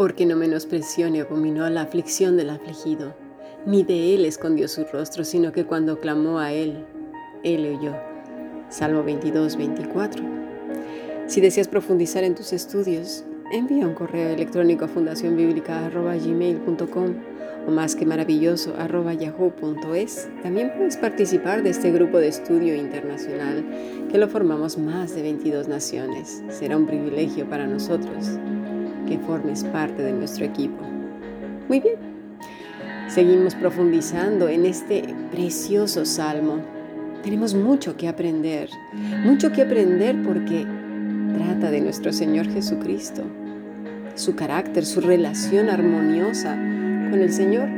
porque no menospreció ni abominó la aflicción del afligido, ni de él escondió su rostro, sino que cuando clamó a él, él oyó. Salmo 22, 24. Si deseas profundizar en tus estudios, envía un correo electrónico a fundacionbiblica.gmail.com o más que maravilloso yahoo.es. También puedes participar de este grupo de estudio internacional que lo formamos más de 22 naciones. Será un privilegio para nosotros que formes parte de nuestro equipo. Muy bien, seguimos profundizando en este precioso salmo. Tenemos mucho que aprender, mucho que aprender porque trata de nuestro Señor Jesucristo, su carácter, su relación armoniosa con el Señor,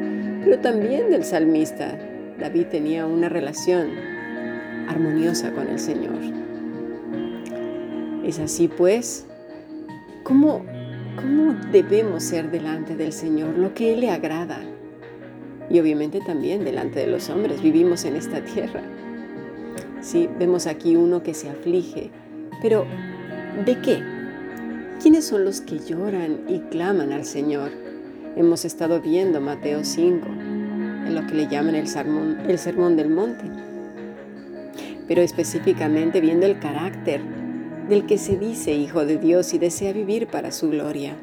pero también del salmista. David tenía una relación armoniosa con el Señor. Es así pues, ¿cómo, cómo debemos ser delante del Señor? Lo que Él le agrada. Y obviamente también delante de los hombres. Vivimos en esta tierra. Sí, vemos aquí uno que se aflige. Pero, ¿de qué? ¿Quiénes son los que lloran y claman al Señor? Hemos estado viendo Mateo 5, en lo que le llaman el sermón, el sermón del monte, pero específicamente viendo el carácter del que se dice hijo de Dios y desea vivir para su gloria.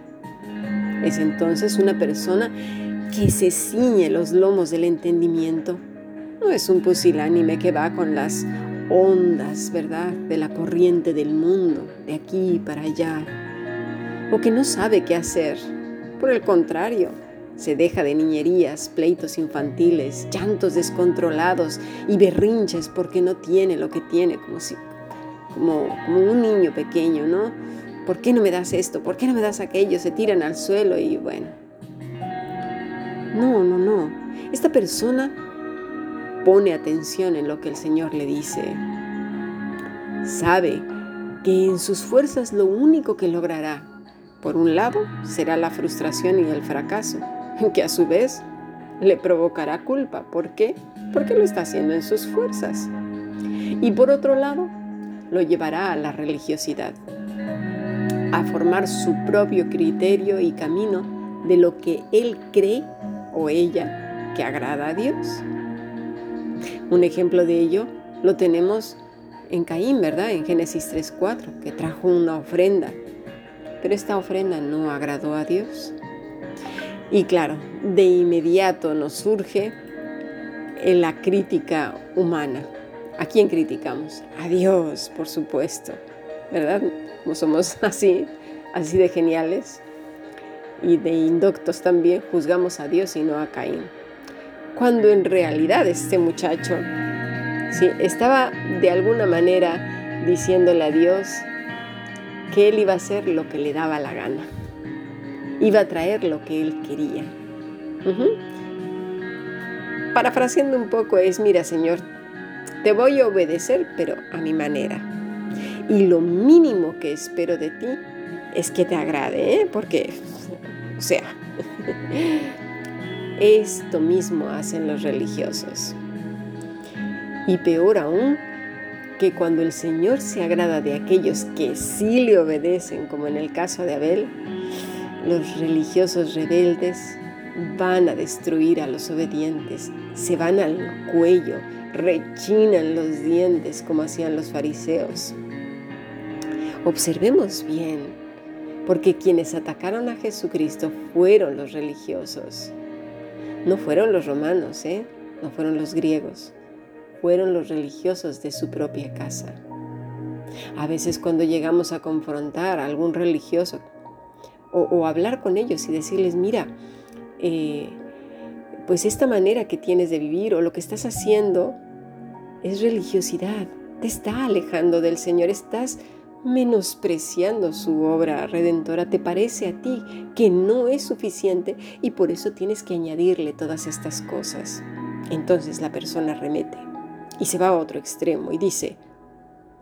Es entonces una persona que se ciñe los lomos del entendimiento. No es un pusilánime que va con las ondas, ¿verdad?, de la corriente del mundo, de aquí para allá, o que no sabe qué hacer por el contrario, se deja de niñerías, pleitos infantiles, llantos descontrolados y berrinches porque no tiene lo que tiene, como, si, como, un niño pequeño, ¿no? ¿Por qué no me das esto? ¿Por qué no me das aquello? Se tiran al suelo y bueno. No, no, no. Esta persona pone atención en lo que el Señor le dice. Sabe que en sus fuerzas lo único que logrará por un lado, será la frustración y el fracaso, que a su vez le provocará culpa. ¿Por qué? Porque lo está haciendo en sus fuerzas. Y por otro lado, lo llevará a la religiosidad, a formar su propio criterio y camino de lo que él cree o ella que agrada a Dios. Un ejemplo de ello lo tenemos en Caín, ¿verdad? En Génesis 3.4, que trajo una ofrenda pero esta ofrenda no agradó a Dios. Y claro, de inmediato nos surge la crítica humana. ¿A quién criticamos? A Dios, por supuesto. ¿Verdad? Como somos así, así de geniales y de indoctos también, juzgamos a Dios y no a Caín. Cuando en realidad este muchacho sí, estaba de alguna manera diciéndole a Dios, que él iba a hacer lo que le daba la gana. Iba a traer lo que él quería. Parafraseando un poco es, mira Señor, te voy a obedecer, pero a mi manera. Y lo mínimo que espero de ti es que te agrade, ¿eh? porque, o sea, esto mismo hacen los religiosos. Y peor aún, que cuando el Señor se agrada de aquellos que sí le obedecen, como en el caso de Abel, los religiosos rebeldes van a destruir a los obedientes, se van al cuello, rechinan los dientes como hacían los fariseos. Observemos bien, porque quienes atacaron a Jesucristo fueron los religiosos, no fueron los romanos, ¿eh? no fueron los griegos fueron los religiosos de su propia casa. A veces cuando llegamos a confrontar a algún religioso o, hablar con ellos y decirles, mira, eh, pues esta manera que tienes de vivir o lo que estás haciendo es religiosidad, te está alejando del Señor, estás menospreciando su obra redentora, te parece a ti que no es suficiente y por eso tienes que añadirle todas estas cosas. Entonces la persona remete y se va a otro extremo y dice,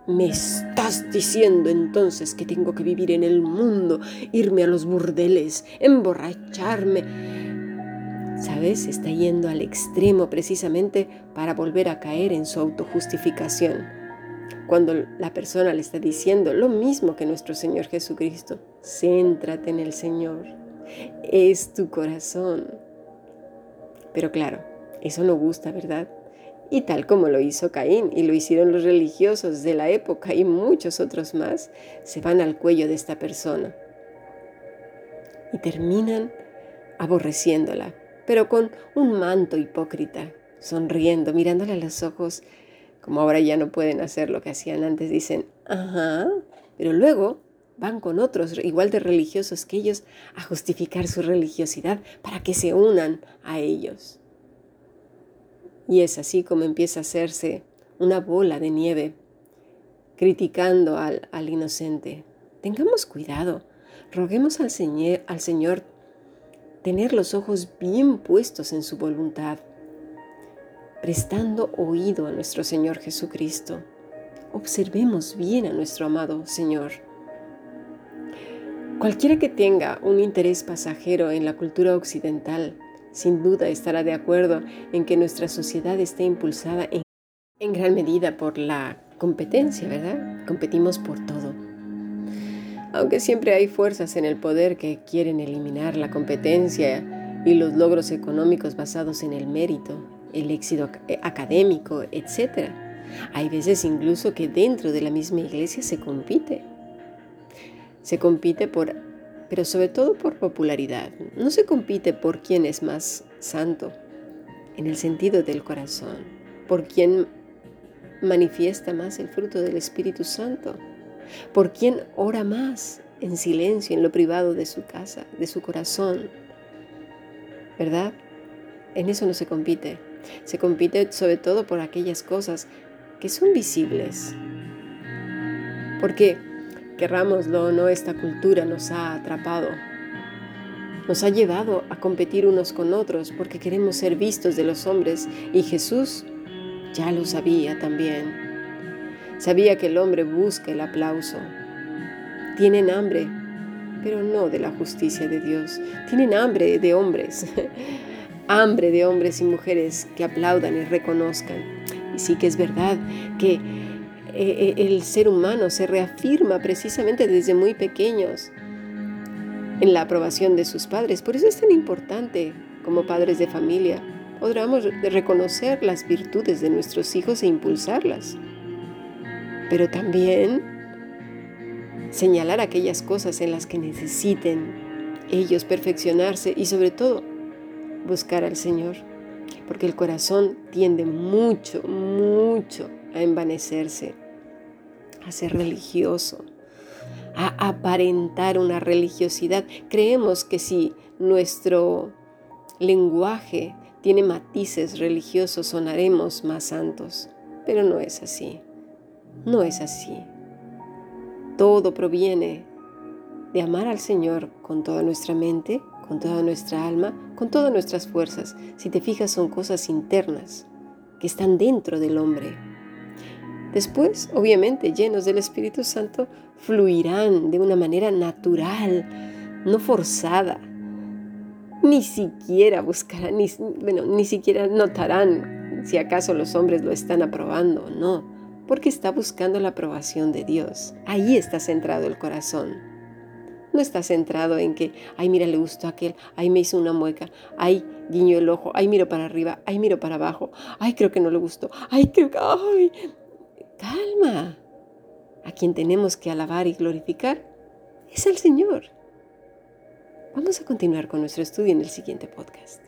¿me estás diciendo entonces que tengo que vivir en el mundo, irme a los burdeles, emborracharme? ¿Sabes? Está yendo al extremo precisamente para volver a caer en su autojustificación. Cuando la persona le está diciendo lo mismo que nuestro Señor Jesucristo, céntrate en el Señor, es tu corazón. Pero claro, eso no gusta, ¿verdad? Y tal como lo hizo Caín y lo hicieron los religiosos de la época y muchos otros más, se van al cuello de esta persona y terminan aborreciéndola, pero con un manto hipócrita, sonriendo, mirándole a los ojos, como ahora ya no pueden hacer lo que hacían antes, dicen, ajá, pero luego van con otros igual de religiosos que ellos a justificar su religiosidad para que se unan a ellos. Y es así como empieza a hacerse una bola de nieve, criticando al, al inocente. Tengamos cuidado, roguemos al Señor, al Señor tener los ojos bien puestos en su voluntad, prestando oído a nuestro Señor Jesucristo. Observemos bien a nuestro amado Señor. Cualquiera que tenga un interés pasajero en la cultura occidental sin duda estará de acuerdo en que nuestra sociedad está impulsada en, gran medida por la competencia, ¿verdad? Competimos por todo. Aunque siempre hay fuerzas en el poder que quieren eliminar la competencia y los logros económicos basados en el mérito, el éxito eh, académico, etc. Hay veces incluso que dentro de la misma iglesia se compite. Se compite por pero sobre todo por popularidad. No se compite por quién es más santo, en el sentido del corazón, por quién manifiesta más el fruto del Espíritu Santo, por quién ora más en silencio, en lo privado de su casa, de su corazón. ¿Verdad? En eso no se compite. Se compite sobre todo por aquellas cosas que son visibles. Porque Querrámoslo o no, esta cultura nos ha atrapado. Nos ha llevado a competir unos con otros porque queremos ser vistos de los hombres y Jesús ya lo sabía también. Sabía que el hombre busca el aplauso. Tienen hambre, pero no de la justicia de Dios. Tienen hambre de hombres. hambre de hombres y mujeres que aplaudan y reconozcan. Y sí que es verdad que eh, eh, el ser humano se reafirma precisamente desde muy pequeños en la aprobación de sus padres. Por eso es tan importante como padres de familia podamos reconocer las virtudes de nuestros hijos e impulsarlas. Pero también señalar aquellas cosas en las que necesiten ellos perfeccionarse y sobre todo buscar al Señor. Porque el corazón tiende mucho, mucho a envanecerse a ser religioso, a aparentar una religiosidad. Creemos que si nuestro lenguaje tiene matices religiosos, sonaremos más santos, pero no es así. No es así. Todo proviene de amar al Señor con toda nuestra mente, con toda nuestra alma, con todas nuestras fuerzas. Si te fijas, son cosas internas que están dentro del hombre. Después, obviamente, llenos del Espíritu Santo, fluirán de una manera natural, no forzada. Ni siquiera buscarán, ni, bueno, ni siquiera notarán si acaso los hombres lo están aprobando, no, porque está buscando la aprobación de Dios. Ahí está centrado el corazón. No está centrado en que, ay, mira, le gustó aquel, ay, me hizo una mueca, ay, guiño el ojo, ay, miro para arriba, ay, miro para abajo, ay, creo que no le gustó, ay, creo que, ay, Calma. A quien tenemos que alabar y glorificar es al Señor. Vamos a continuar con nuestro estudio en el siguiente podcast.